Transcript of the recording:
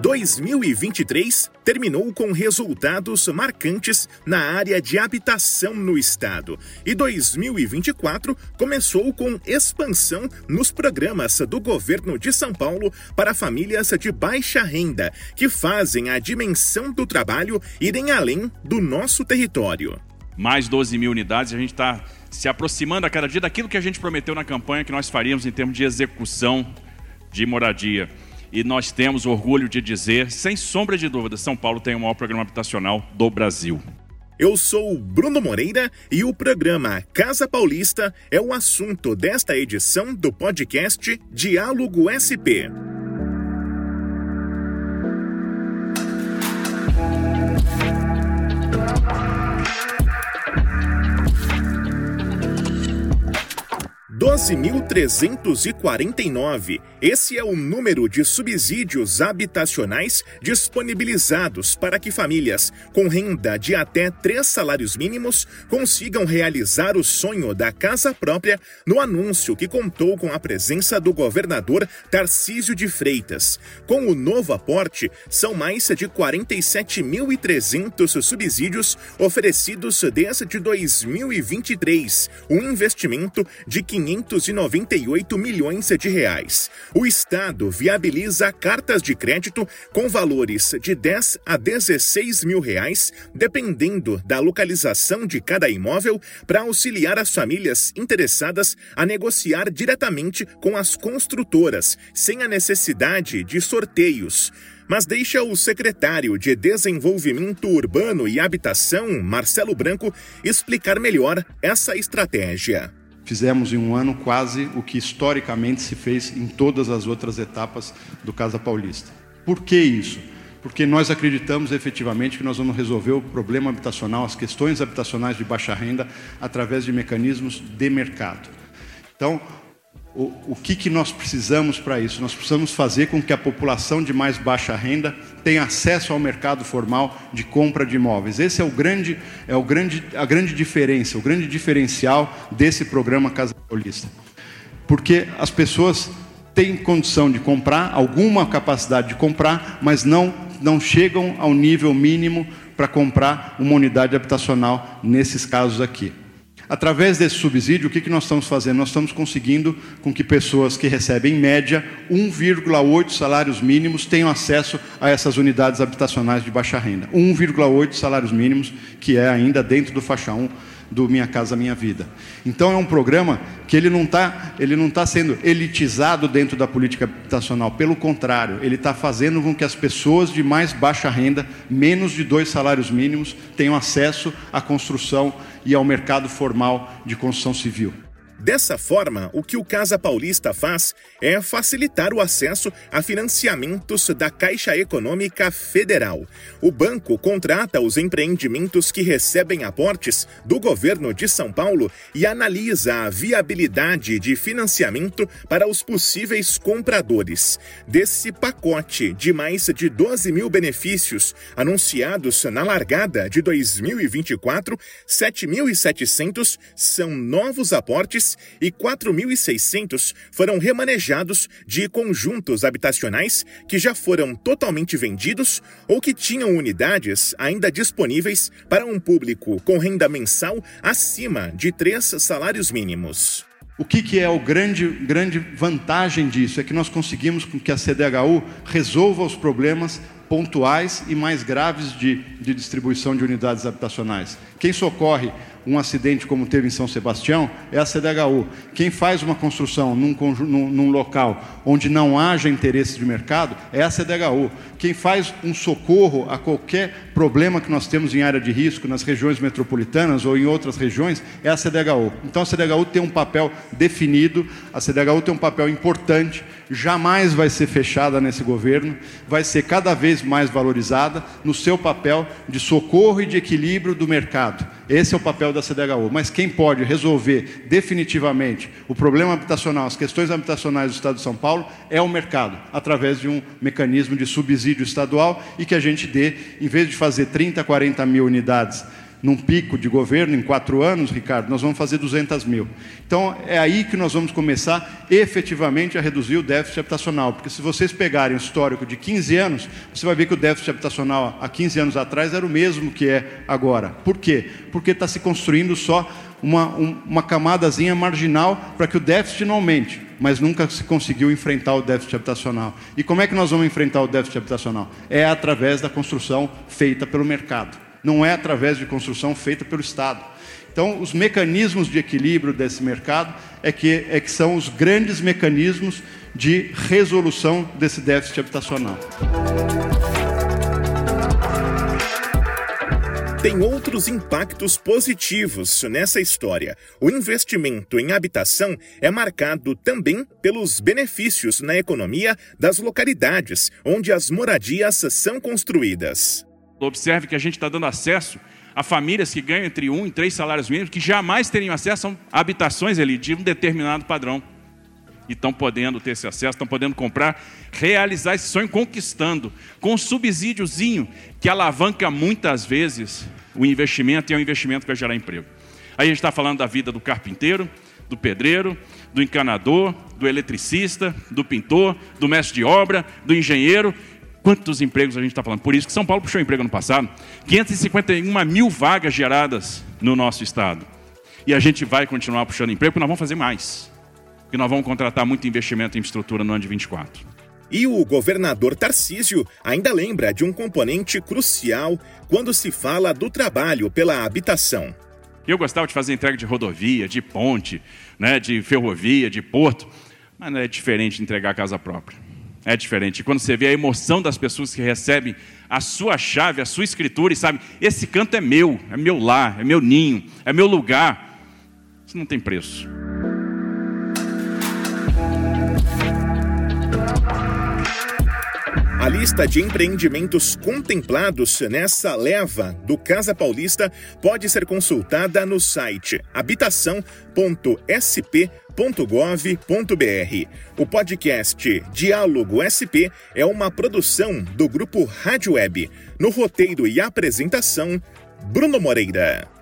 2023 terminou com resultados marcantes na área de habitação no estado e 2024 começou com expansão nos programas do governo de São Paulo para famílias de baixa renda, que fazem a dimensão do trabalho irem além do nosso território. Mais 12 mil unidades, a gente está se aproximando a cada dia daquilo que a gente prometeu na campanha que nós faríamos em termos de execução de moradia. E nós temos orgulho de dizer, sem sombra de dúvida, São Paulo tem o maior programa habitacional do Brasil. Eu sou Bruno Moreira e o programa Casa Paulista é o assunto desta edição do podcast Diálogo SP. 12.349. Esse é o número de subsídios habitacionais disponibilizados para que famílias com renda de até três salários mínimos consigam realizar o sonho da casa própria no anúncio que contou com a presença do governador Tarcísio de Freitas. Com o novo aporte, são mais de 47.300 subsídios oferecidos desde 2023, um investimento de 500 598 milhões de reais. O Estado viabiliza cartas de crédito com valores de 10 a 16 mil reais, dependendo da localização de cada imóvel, para auxiliar as famílias interessadas a negociar diretamente com as construtoras, sem a necessidade de sorteios mas deixa o secretário de Desenvolvimento Urbano e Habitação, Marcelo Branco, explicar melhor essa estratégia. Fizemos em um ano quase o que historicamente se fez em todas as outras etapas do Casa Paulista. Por que isso? Porque nós acreditamos efetivamente que nós vamos resolver o problema habitacional, as questões habitacionais de baixa renda, através de mecanismos de mercado. Então, o, o que, que nós precisamos para isso? Nós precisamos fazer com que a população de mais baixa renda tenha acesso ao mercado formal de compra de imóveis. Esse é o grande, é o grande, a grande diferença, o grande diferencial desse programa Casa Paulista. Porque as pessoas têm condição de comprar, alguma capacidade de comprar, mas não, não chegam ao nível mínimo para comprar uma unidade habitacional nesses casos aqui. Através desse subsídio, o que, que nós estamos fazendo? Nós estamos conseguindo com que pessoas que recebem, em média, 1,8 salários mínimos tenham acesso a essas unidades habitacionais de baixa renda. 1,8 salários mínimos, que é ainda dentro do faixa 1 do Minha Casa Minha Vida. Então é um programa que ele não está ele não tá sendo elitizado dentro da política habitacional, pelo contrário, ele está fazendo com que as pessoas de mais baixa renda, menos de dois salários mínimos, tenham acesso à construção e ao mercado formal de construção civil. Dessa forma, o que o Casa Paulista faz é facilitar o acesso a financiamentos da Caixa Econômica Federal. O banco contrata os empreendimentos que recebem aportes do governo de São Paulo e analisa a viabilidade de financiamento para os possíveis compradores. Desse pacote de mais de 12 mil benefícios anunciados na largada de 2024, 7.700 são novos aportes e 4.600 foram remanejados de conjuntos habitacionais que já foram totalmente vendidos ou que tinham unidades ainda disponíveis para um público com renda mensal acima de três salários mínimos. O que, que, é o grande, grande vantagem disso? É que nós conseguimos com que a CDHU resolva os problemas pontuais e mais graves de, de distribuição de unidades habitacionais. Quem socorre um acidente como teve em São Sebastião é a CDHU. Quem faz uma construção num, num, num, local onde não haja interesse de mercado é a CDHU. Quem faz um socorro a qualquer problema que nós temos em área de risco nas regiões metropolitanas ou em outras regiões é a CDHU. Então a CDHU tem um papel definido, a CDHU tem um papel importante, jamais vai ser fechada nesse governo, vai ser cada vez mais valorizada no seu papel de socorro e de equilíbrio do mercado. Esse é o papel da CDHU. Mas quem pode resolver definitivamente o problema habitacional, as questões habitacionais do Estado de São Paulo, é o mercado, através de um mecanismo de subsídio estadual e que a gente dê, em vez de fazer 30, 40 mil unidades num pico de governo em quatro anos, Ricardo, nós vamos fazer 200 mil. Então, é aí que nós vamos começar efetivamente a reduzir o déficit habitacional, porque se vocês pegarem o histórico de 15 anos, você vai ver que o déficit habitacional há 15 anos atrás era o mesmo que é agora. Por quê? Porque está se construindo só uma, um, uma camadazinha marginal para que o déficit não aumente, mas nunca se conseguiu enfrentar o déficit habitacional. E como é que nós vamos enfrentar o déficit habitacional? É através da construção feita pelo mercado não é através de construção feita pelo Estado. Então, os mecanismos de equilíbrio desse mercado é que, é que são os grandes mecanismos de resolução desse déficit habitacional. Tem outros impactos positivos nessa história. O investimento em habitação é marcado também pelos benefícios na economia das localidades onde as moradias são construídas. Observe que a gente está dando acesso a famílias que ganham entre um e três salários mínimos, que jamais teriam acesso a habitações ali de um determinado padrão. E estão podendo ter esse acesso, estão podendo comprar, realizar esse sonho conquistando, com um subsídiozinho que alavanca muitas vezes o investimento e é um investimento que vai gerar emprego. Aí a gente está falando da vida do carpinteiro, do pedreiro, do encanador, do eletricista, do pintor, do mestre de obra, do engenheiro Quantos empregos a gente está falando? Por isso que São Paulo puxou emprego no passado. 551 mil vagas geradas no nosso estado. E a gente vai continuar puxando emprego, porque nós vamos fazer mais. Porque nós vamos contratar muito investimento em estrutura no ano de 24. E o governador Tarcísio ainda lembra de um componente crucial quando se fala do trabalho pela habitação. Eu gostava de fazer entrega de rodovia, de ponte, né, de ferrovia, de porto, mas não é diferente de entregar a casa própria é diferente. Quando você vê a emoção das pessoas que recebem a sua chave, a sua escritura e sabem, esse canto é meu, é meu lar, é meu ninho, é meu lugar. Isso não tem preço. A lista de empreendimentos contemplados nessa leva do Casa Paulista pode ser consultada no site habitação.sp.gov.br. O podcast Diálogo SP é uma produção do grupo Rádio Web. No roteiro e apresentação, Bruno Moreira.